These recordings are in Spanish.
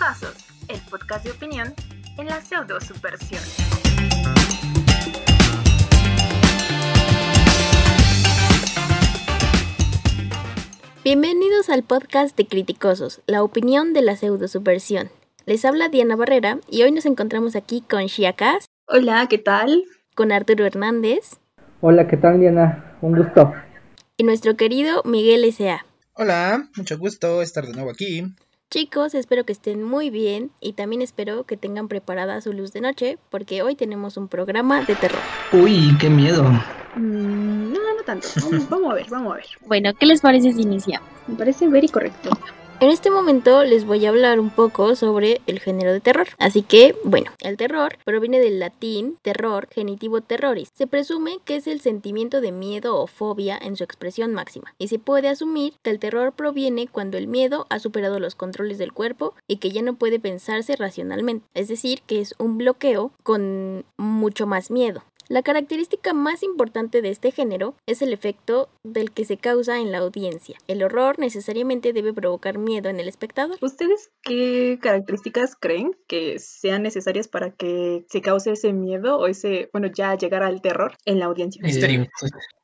Criticosos, el podcast de opinión en la pseudo subversión. Bienvenidos al podcast de Criticosos, la opinión de la pseudo subversión. Les habla Diana Barrera y hoy nos encontramos aquí con Shia Kass, Hola, ¿qué tal? con Arturo Hernández Hola, ¿qué tal, Diana? Un gusto. y nuestro querido Miguel S.A. Hola, mucho gusto estar de nuevo aquí. Chicos, espero que estén muy bien y también espero que tengan preparada su luz de noche porque hoy tenemos un programa de terror. Uy, qué miedo. Mm, no, no tanto. Vamos, vamos a ver, vamos a ver. Bueno, ¿qué les parece si iniciamos? Me parece very correcto. En este momento les voy a hablar un poco sobre el género de terror. Así que, bueno, el terror proviene del latín terror, genitivo terroris. Se presume que es el sentimiento de miedo o fobia en su expresión máxima. Y se puede asumir que el terror proviene cuando el miedo ha superado los controles del cuerpo y que ya no puede pensarse racionalmente. Es decir, que es un bloqueo con mucho más miedo. La característica más importante de este género es el efecto del que se causa en la audiencia. El horror necesariamente debe provocar miedo en el espectador. ¿Ustedes qué características creen que sean necesarias para que se cause ese miedo o ese, bueno, ya llegar al terror en la audiencia? Misterio. Eh,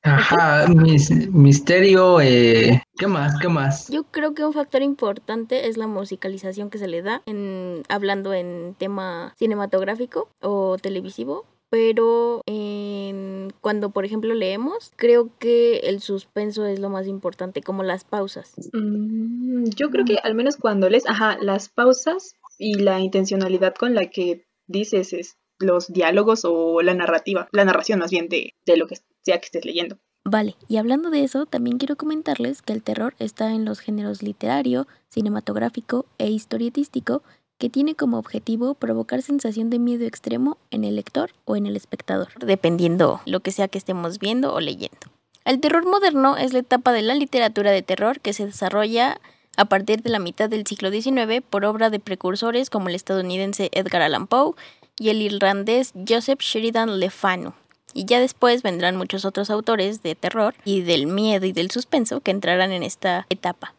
ajá, mis- misterio, eh, ¿qué más? ¿Qué más? Yo creo que un factor importante es la musicalización que se le da en hablando en tema cinematográfico o televisivo. Pero en- cuando, por ejemplo, leemos, creo que el suspenso es lo más importante, como las pausas. Mm, yo creo que al menos cuando lees, ajá, las pausas y la intencionalidad con la que dices es, los diálogos o la narrativa, la narración más bien de, de lo que sea que estés leyendo. Vale, y hablando de eso, también quiero comentarles que el terror está en los géneros literario, cinematográfico e historietístico, que tiene como objetivo provocar sensación de miedo extremo en el lector o en el espectador, dependiendo lo que sea que estemos viendo o leyendo. El terror moderno es la etapa de la literatura de terror que se desarrolla a partir de la mitad del siglo XIX por obra de precursores como el estadounidense Edgar Allan Poe y el irlandés Joseph Sheridan Le Fanu. Y ya después vendrán muchos otros autores de terror y del miedo y del suspenso que entrarán en esta etapa.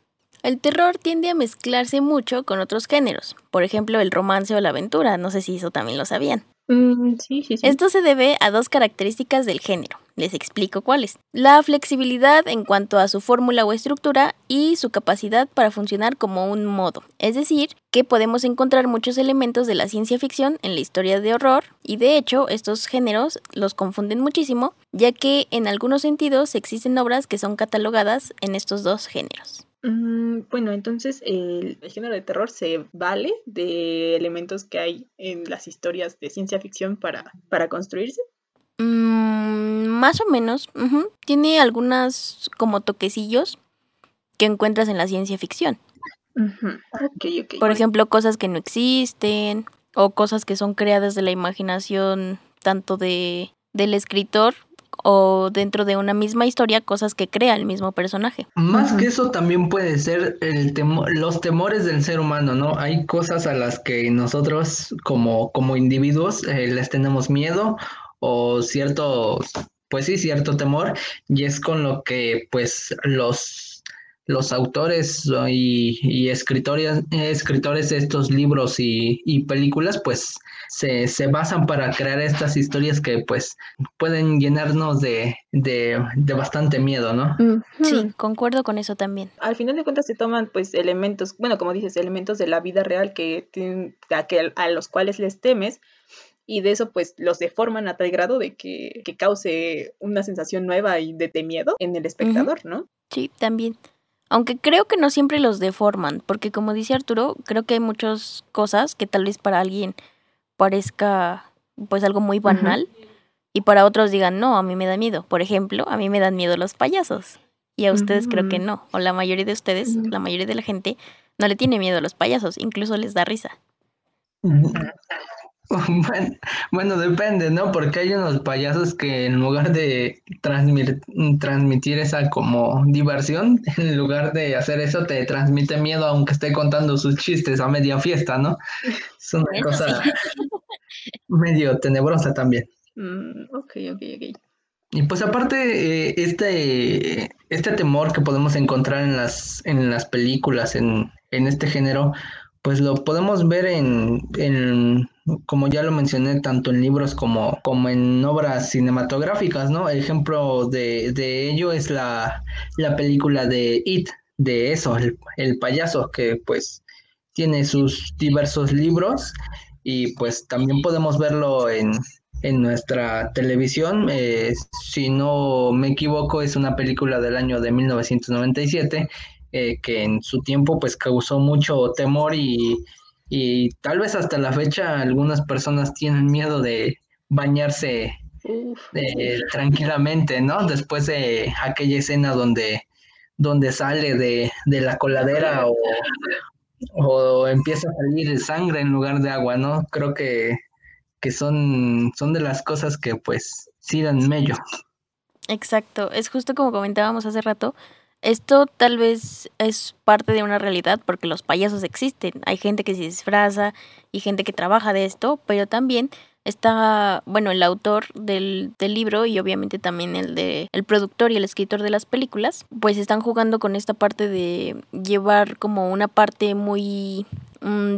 El terror tiende a mezclarse mucho con otros géneros, por ejemplo el romance o la aventura, no sé si eso también lo sabían. Mm, sí, sí, sí. Esto se debe a dos características del género. Les explico cuáles. La flexibilidad en cuanto a su fórmula o estructura y su capacidad para funcionar como un modo. Es decir, que podemos encontrar muchos elementos de la ciencia ficción en la historia de horror y de hecho estos géneros los confunden muchísimo, ya que en algunos sentidos existen obras que son catalogadas en estos dos géneros. Mm, bueno, entonces el, el género de terror se vale de elementos que hay en las historias de ciencia ficción para, para construirse. Mm, más o menos. Tiene algunas como toquecillos que encuentras en la ciencia ficción. Por ejemplo, cosas que no existen o cosas que son creadas de la imaginación tanto de del escritor o dentro de una misma historia, cosas que crea el mismo personaje. Más que eso también puede ser el temo- los temores del ser humano, ¿no? Hay cosas a las que nosotros como, como individuos eh, les tenemos miedo o cierto, pues sí, cierto temor y es con lo que pues los, los autores y, y escritores, escritores de estos libros y, y películas pues se, se basan para crear estas historias que pues pueden llenarnos de, de, de bastante miedo, ¿no? Sí, concuerdo con eso también. Al final de cuentas se toman pues elementos, bueno, como dices, elementos de la vida real que tienen, a, que, a los cuales les temes y de eso pues los deforman a tal grado de que, que cause una sensación nueva y de, de miedo en el espectador, ¿no? Sí, también. Aunque creo que no siempre los deforman, porque como dice Arturo, creo que hay muchas cosas que tal vez para alguien parezca pues algo muy banal y para otros digan, no, a mí me da miedo. Por ejemplo, a mí me dan miedo los payasos y a ustedes creo que Ujú. no. O la mayoría de ustedes, Ujú. la mayoría de la gente no le tiene miedo a los payasos, incluso les da risa. Bueno, bueno, depende, ¿no? Porque hay unos payasos que en lugar de transmir- transmitir esa como diversión, en lugar de hacer eso, te transmite miedo aunque esté contando sus chistes a media fiesta, ¿no? Es una Eso cosa medio tenebrosa también. Mm, ok, ok, ok. Y pues aparte, eh, este, este temor que podemos encontrar en las, en las películas, en, en este género, pues lo podemos ver en, en, como ya lo mencioné, tanto en libros como, como en obras cinematográficas, ¿no? Ejemplo de, de ello es la, la película de It, de eso, el, payaso, que pues tiene sus diversos libros y pues también podemos verlo en, en nuestra televisión. Eh, si no me equivoco, es una película del año de 1997 eh, que en su tiempo pues causó mucho temor y, y, tal vez hasta la fecha algunas personas tienen miedo de bañarse eh, tranquilamente, ¿no? Después de aquella escena donde, donde sale de, de la coladera o, o empieza a salir sangre en lugar de agua, ¿no? Creo que, que son, son de las cosas que pues sí dan mello. Exacto, es justo como comentábamos hace rato, esto tal vez es parte de una realidad porque los payasos existen, hay gente que se disfraza y gente que trabaja de esto, pero también está, bueno, el autor del, del, libro y obviamente también el de el productor y el escritor de las películas, pues están jugando con esta parte de llevar como una parte muy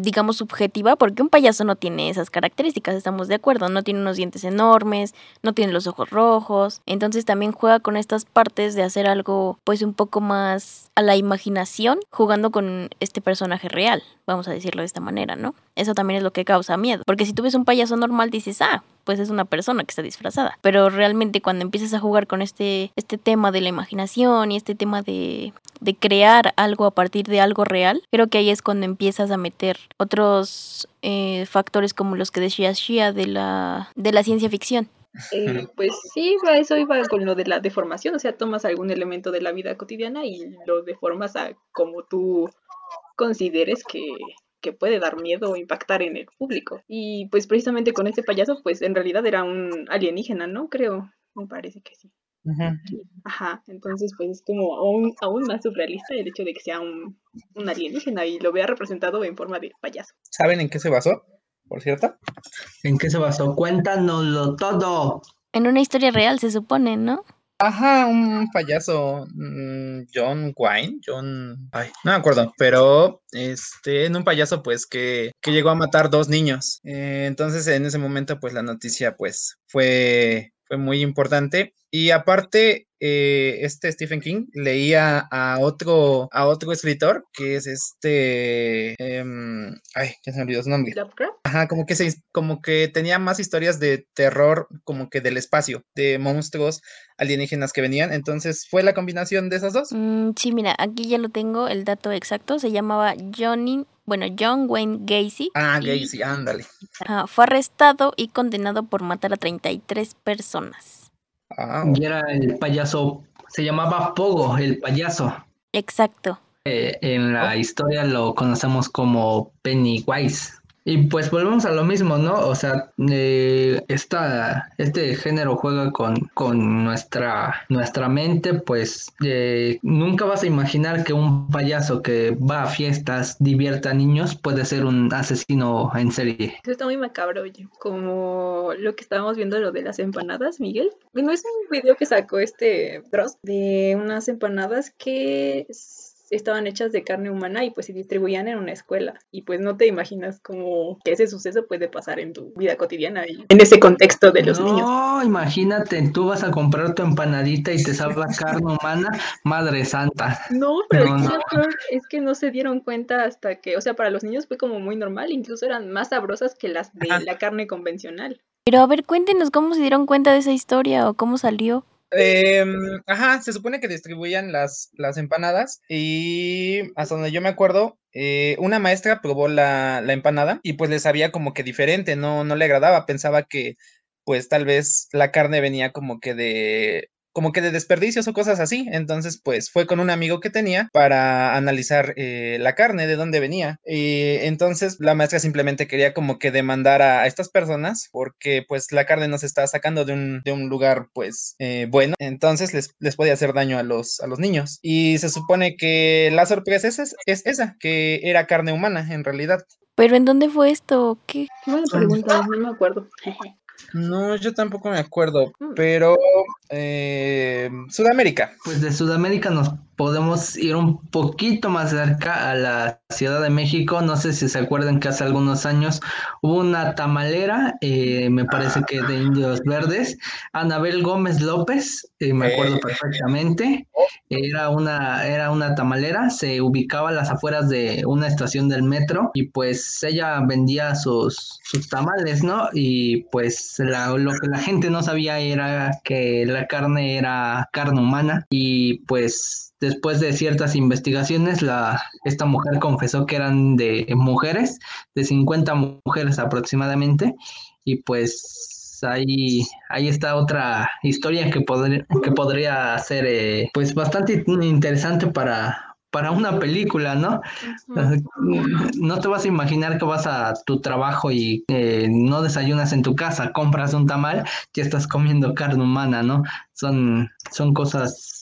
digamos, subjetiva, porque un payaso no tiene esas características, estamos de acuerdo, no tiene unos dientes enormes, no tiene los ojos rojos, entonces también juega con estas partes de hacer algo pues un poco más a la imaginación, jugando con este personaje real, vamos a decirlo de esta manera, ¿no? Eso también es lo que causa miedo, porque si tú ves un payaso normal dices, ah, pues es una persona que está disfrazada. Pero realmente cuando empiezas a jugar con este, este tema de la imaginación y este tema de, de crear algo a partir de algo real, creo que ahí es cuando empiezas a meter otros eh, factores como los que decía Shia de la, de la ciencia ficción. Eh, pues sí, eso iba con lo de la deformación, o sea, tomas algún elemento de la vida cotidiana y lo deformas a como tú consideres que, que puede dar miedo o impactar en el público. Y pues precisamente con este payaso, pues en realidad era un alienígena, ¿no? Creo, me parece que sí. Ajá, entonces pues es como aún, aún más surrealista el hecho de que sea un, un alienígena y lo vea representado en forma de payaso. ¿Saben en qué se basó, por cierto? ¿En qué se basó? Cuéntanoslo todo. En una historia real, se supone, ¿no? Ajá, un payaso, mm, John Wayne, John, ay, no me acuerdo, pero este, en un payaso pues que, que llegó a matar dos niños. Eh, entonces en ese momento pues la noticia pues fue, fue muy importante y aparte, eh, este Stephen King leía a otro, a otro escritor, que es este, em, ay, ya se me olvidó su nombre. Ajá, como que, se, como que tenía más historias de terror, como que del espacio, de monstruos alienígenas que venían. Entonces, ¿fue la combinación de esos dos? Mm, sí, mira, aquí ya lo tengo, el dato exacto. Se llamaba Johnny bueno, John Wayne Gacy. Ah, Gacy, ándale. fue arrestado y condenado por matar a 33 personas. Ah, y era el payaso, se llamaba Pogo, el payaso. Exacto. Eh, en la historia lo conocemos como Pennywise. Y pues volvemos a lo mismo, ¿no? O sea, eh, esta, este género juega con, con nuestra, nuestra mente, pues eh, nunca vas a imaginar que un payaso que va a fiestas, divierta a niños, puede ser un asesino en serie. Eso está muy macabro, oye. Como lo que estábamos viendo, lo de las empanadas, Miguel. No es un video que sacó este Dross de unas empanadas que estaban hechas de carne humana y pues se distribuían en una escuela. Y pues no te imaginas como que ese suceso puede pasar en tu vida cotidiana y en ese contexto de los niños. No, imagínate, tú vas a comprar tu empanadita y te salva carne humana, madre santa. No, pero es que no se dieron cuenta hasta que, o sea, para los niños fue como muy normal, incluso eran más sabrosas que las de la carne convencional. Pero a ver, cuéntenos cómo se dieron cuenta de esa historia o cómo salió. Em, ajá, se supone que distribuían las, las empanadas y hasta donde yo me acuerdo, eh, una maestra probó la, la, empanada y pues le sabía como que diferente, no, no le agradaba, pensaba que pues tal vez la carne venía como que de como que de desperdicios o cosas así. Entonces, pues fue con un amigo que tenía para analizar eh, la carne, de dónde venía. Y entonces la maestra simplemente quería como que demandar a, estas personas porque pues la carne no se estaba sacando de un, de un lugar pues eh, bueno. Entonces les, les podía hacer daño a los, a los niños. Y se supone que la sorpresa es, es esa, que era carne humana en realidad. ¿Pero en dónde fue esto? ¿Qué? Buena pregunta, no me acuerdo. No, yo tampoco me acuerdo. Pero eh, Sudamérica. Pues de Sudamérica nos podemos ir un poquito más cerca a la Ciudad de México. No sé si se acuerdan que hace algunos años hubo una tamalera, eh, me parece que de Indios Verdes, Anabel Gómez López, eh, me acuerdo perfectamente. Era una, era una tamalera, se ubicaba a las afueras de una estación del metro y pues ella vendía sus, sus tamales, ¿no? Y pues la- lo que la gente no sabía era que la carne era carne humana y pues después de ciertas investigaciones la, esta mujer confesó que eran de mujeres, de 50 mujeres aproximadamente y pues ahí, ahí está otra historia que, podría que podría ser eh, pues bastante interesante para, para una película, ¿no? No te vas a imaginar que vas a tu trabajo y eh, no desayunas en tu casa, compras un tamal y estás comiendo carne humana, ¿no? Son, son cosas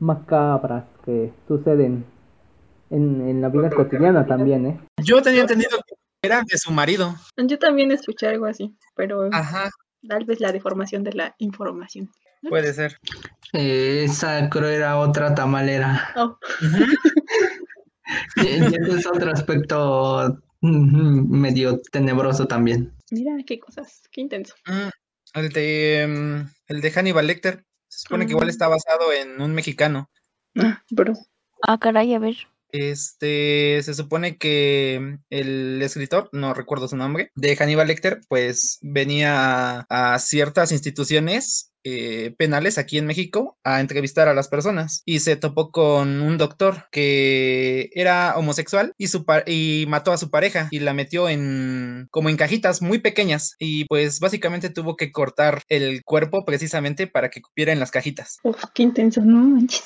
Macabras que suceden en, en la vida cotidiana también, ¿eh? Yo tenía entendido que era de su marido. Yo también escuché algo así, pero Ajá, tal vez la deformación de la información. Puede ser. Eh, esa creo era otra tamalera. Oh, Ujú. Y, y ese es otro aspecto medio tenebroso también. mira qué cosas, qué intenso. Mm, El de, mm, el de Hannibal Lecter. Se supone que igual Mm. está basado en un mexicano. Ah, bro. Ah, caray, a ver. Este, se supone que el escritor, no recuerdo su nombre, de Hannibal Lecter, pues venía a, a ciertas instituciones eh, penales aquí en México a entrevistar a las personas y se topó con un doctor que era homosexual y, su y mató a su pareja y la metió en como en cajitas muy pequeñas y pues básicamente tuvo que cortar el cuerpo precisamente para que cupiera en las cajitas. Uf, qué intenso, no manches.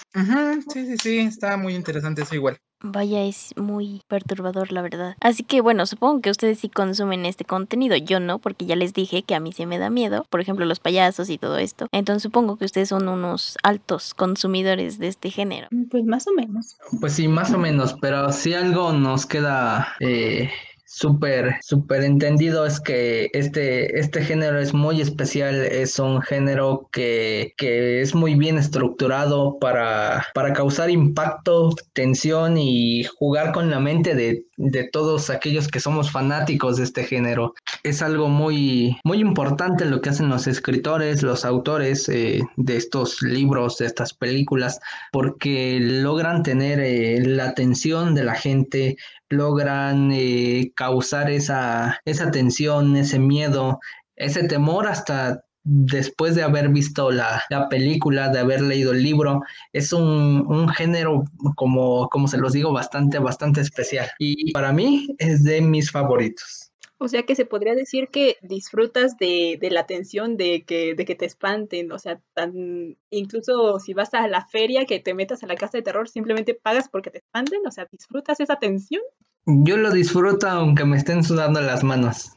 Sí, sí, sí, está muy interesante eso igual. Vaya, es muy perturbador, la verdad. Así que bueno, supongo que ustedes sí consumen este contenido. Yo no, porque ya les dije que a mí sí me da miedo. Por ejemplo, los payasos y todo esto. Entonces supongo que ustedes son unos altos consumidores de este género. Pues más o menos. Pues sí, más o menos, pero si algo nos queda eh, súper, súper entendido es que este, este género es muy especial, es un género que, que es muy bien estructurado para, para causar impacto, tensión y jugar con la mente de, de todos aquellos que somos fanáticos de este género. Es algo muy, muy importante lo que hacen los escritores, los autores eh, de estos libros, de estas películas, porque logran tener eh, la atención de la gente, logran eh, causar esa, esa tensión, ese miedo, ese temor hasta después de haber visto la, la película, de haber leído el libro. Es un, un género, como, como se los digo, bastante, bastante especial. Y para mí es de mis favoritos. O sea que se podría decir que disfrutas de, de la tensión de que, de que te espanten, o sea, tan, incluso si vas a la feria, que te metas a la casa de terror, simplemente pagas porque te espanten, o sea, disfrutas esa tensión. Yo lo disfruto aunque me estén sudando las manos.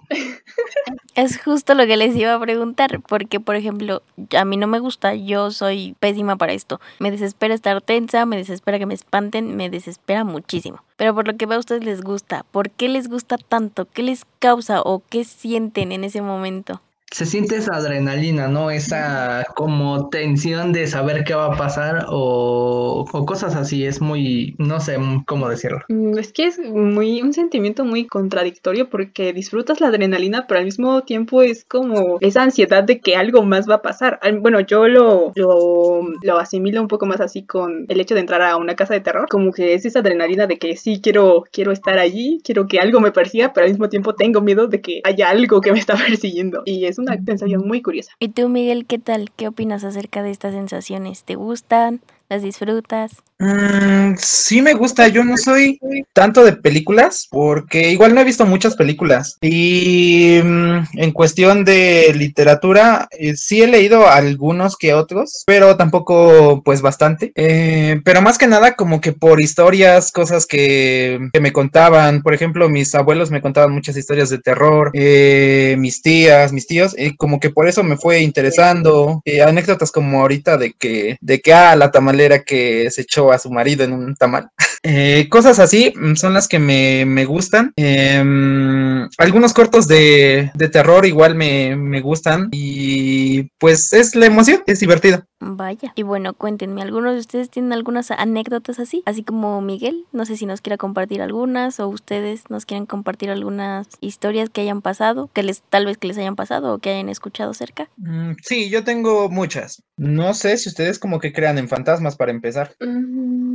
Es justo lo que les iba a preguntar, porque por ejemplo, a mí no me gusta, yo soy pésima para esto. Me desespera estar tensa, me desespera que me espanten, me desespera muchísimo. Pero por lo que veo a ustedes les gusta, ¿por qué les gusta tanto? ¿Qué les causa o qué sienten en ese momento? Se siente esa adrenalina, ¿no? Esa como tensión de saber qué va a pasar o, o cosas así. Es muy, no sé cómo decirlo. Mm, Es que es muy un sentimiento muy contradictorio porque disfrutas la adrenalina, pero al mismo tiempo es como esa ansiedad de que algo más va a pasar. Bueno, yo lo, lo, lo asimilo un poco más así con el hecho de entrar a una casa de terror, como que es esa adrenalina de que sí quiero, quiero estar allí, quiero que algo me persiga, pero al mismo tiempo tengo miedo de que haya algo que me está persiguiendo. Y es una sensación muy curiosa. ¿Y tú, Miguel, qué tal? ¿Qué opinas acerca de estas sensaciones? ¿Te gustan? ¿Las disfrutas? Mm, sí me gusta, yo no soy tanto de películas porque igual no he visto muchas películas y mm, en cuestión de literatura eh, sí he leído algunos que otros, pero tampoco pues bastante, Eh, pero más que nada como que por historias, cosas que, que me contaban, por ejemplo mis abuelos me contaban muchas historias de terror, eh, mis tías, mis tíos, como que por eso me fue interesando, anécdotas como ahorita de que, de que, ah, la tamalera que se echó a su marido en un tamal. Eh, cosas así mm, son las que me, me gustan. Em, algunos cortos de, de terror igual me, me gustan y pues es la emoción, es divertido. Vaya. Y bueno, cuéntenme, ¿algunos de ustedes tienen algunas anécdotas así? Así como Miguel, no sé si nos quiera compartir algunas o ustedes nos quieren compartir algunas historias que hayan pasado, que les tal vez que les hayan pasado o que hayan escuchado cerca. Mm, sí, yo tengo muchas. No sé si ustedes como que crean en fantasmas para empezar. Mm,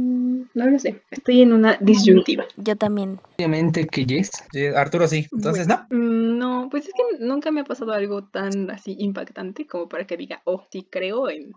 no lo sé. Estoy en una disyuntiva. Yo también. Obviamente que yes. Arturo sí, entonces no. Mm, No, pues es que nunca me ha pasado algo tan así impactante como para que diga, oh, sí creo en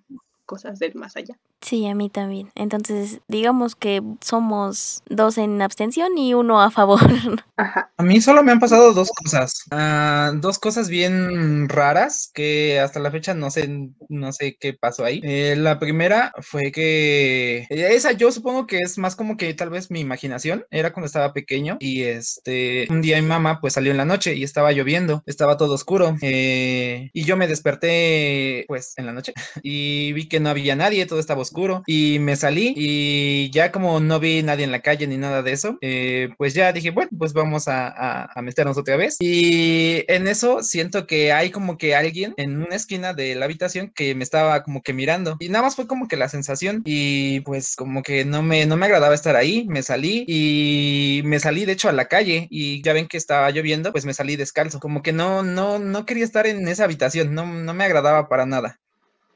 cosas del más allá. Sí, a mí también. Entonces, digamos que somos dos en abstención y uno a favor. Ajá. A mí solo me han pasado dos cosas. Ah, dos cosas bien raras que hasta la fecha no sé, no sé qué pasó ahí. Eh, la primera fue que esa yo supongo que es más como que tal vez mi imaginación. Era cuando estaba pequeño y este un día mi mamá pues salió en la noche y estaba lloviendo, estaba todo oscuro eh, y yo me desperté pues en la noche y vi que no había nadie, todo estaba oscuro y me salí y ya como no vi nadie en la calle ni nada de eso, eh, pues ya dije, bueno, pues vamos a, a- a meternos otra vez. Y en eso siento que hay como que alguien en una esquina de la habitación que me estaba como que mirando y nada más fue como que la sensación y pues como que no me, no me agradaba estar ahí, me salí y me salí de hecho a la calle y ya ven que estaba lloviendo, pues me salí descalzo, como que no, no, no quería estar en esa habitación, no, no me agradaba para nada.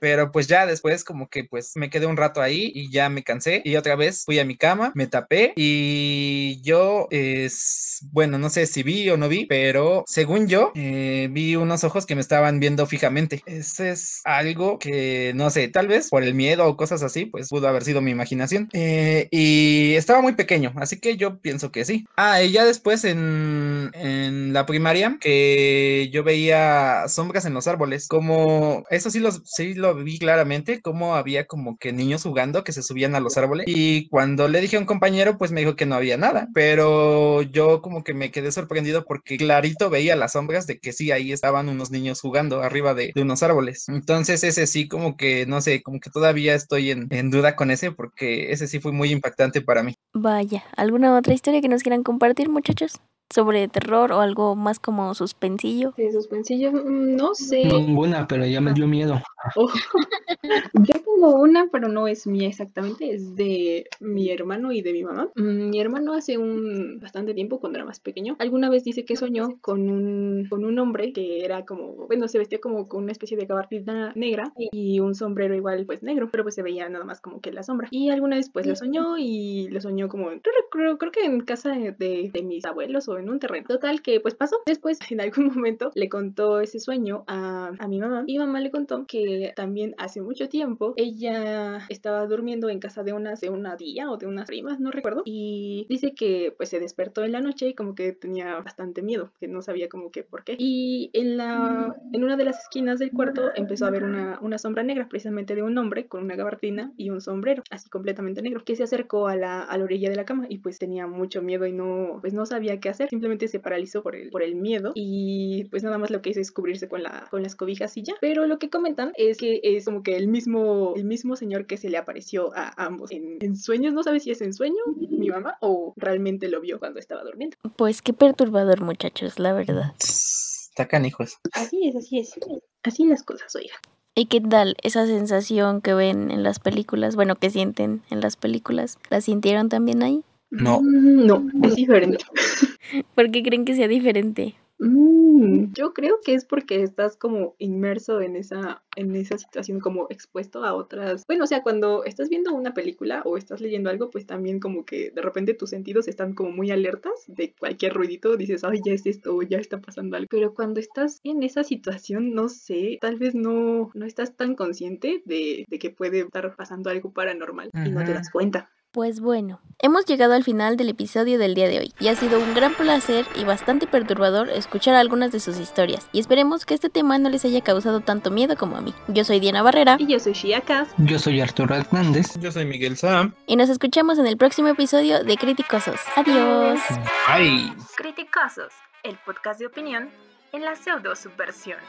Pero pues ya después como que pues me quedé un rato ahí y ya me cansé y otra vez fui a mi cama, me tapé y yo es bueno, no sé si vi o no vi, pero según yo eh, vi unos ojos que me estaban viendo fijamente. Ese es algo que no sé, tal vez por el miedo o cosas así, pues pudo haber sido mi imaginación. Eh, y estaba muy pequeño, así que yo pienso que sí. Ah, y ya después en, en la primaria que yo veía sombras en los árboles, como eso sí, los, sí lo vi claramente, como había como que niños jugando que se subían a los árboles y cuando le dije a un compañero pues me dijo que no había nada, pero yo como que me quedé sorprendido porque clarito veía las sombras de que sí, ahí estaban unos niños jugando arriba de, de unos árboles. Entonces ese sí como que, no sé, como que todavía estoy en, en duda con ese porque ese sí fue muy impactante para mí. Vaya, ¿alguna otra historia que nos quieran compartir, muchachos? Sobre terror o algo más como suspensillo. De suspensillo, mm, no sé. Ninguna, pero ya me dio miedo. Oh. Yo tengo una, pero no es mía exactamente, es de mi hermano y de mi mamá. Mm, Mi hermano hace un bastante tiempo, cuando era más pequeño, alguna vez dice que soñó con un, con un hombre que era como, bueno, se vestía como con una especie de gabardina negra y un sombrero igual pues negro, pero pues se veía nada más como que la sombra. Y alguna vez pues lo soñó y lo soñó como, creo, creo, creo que en casa de, de mis abuelos o en un terreno. Total que pues pasó. Después en algún momento le contó ese sueño a, a mi mamá y mamá le contó que también hace mucho tiempo ella estaba durmiendo en casa de unas de una tía o de unas primas, no recuerdo, y dice que pues se despertó en la noche y como que tenía bastante miedo, que no sabía como que por qué. Y en la en una de las esquinas del cuarto empezó a ver una, una sombra negra, precisamente de un hombre con una gabardina y un sombrero, así completamente negro, que se acercó a la, a la orilla de la cama y pues tenía mucho miedo y no pues no sabía qué hacer, simplemente se paralizó por el, por el miedo y pues nada más lo que hizo es cubrirse con, la, con las cobijas y ya. Pero lo que comentan es que es como que el mismo, el mismo señor que se le apareció a ambos en, en sueños, no sabe si es en sueño mi mamá o realmente lo vio cuando estaba durmiendo. Pues qué perturbador, muchachos, la verdad. Está canijos. Así es, así es. Así las cosas, oiga. ¿Y qué tal esa sensación que ven en las películas? Bueno, que sienten en las películas. ¿La sintieron también ahí? No. Mm, No, es diferente. ¿Por qué creen que sea diferente? Mm, yo creo que es porque estás como inmerso en esa, en esa situación, como expuesto a otras. Bueno, o sea, cuando estás viendo una película o estás leyendo algo, pues también como que de repente tus sentidos están como muy alertas de cualquier ruidito, dices, ay, ya es esto, o ya está pasando algo. Pero cuando estás en esa situación, no sé, tal vez no, no estás tan consciente de, de que puede estar pasando algo paranormal y no te das cuenta. Pues bueno, hemos llegado al final del episodio del día de hoy y ha sido un gran placer y bastante perturbador escuchar algunas de sus historias y esperemos que este tema no les haya causado tanto miedo como a mí. Yo soy Diana Barrera Y yo soy Shia Kass. Yo soy Arturo Hernández. Yo soy Miguel Sam. y nos escuchamos en el próximo episodio de Criticosos. Adiós. Bye. Criticosos, el podcast de opinión en la pseudo subversión.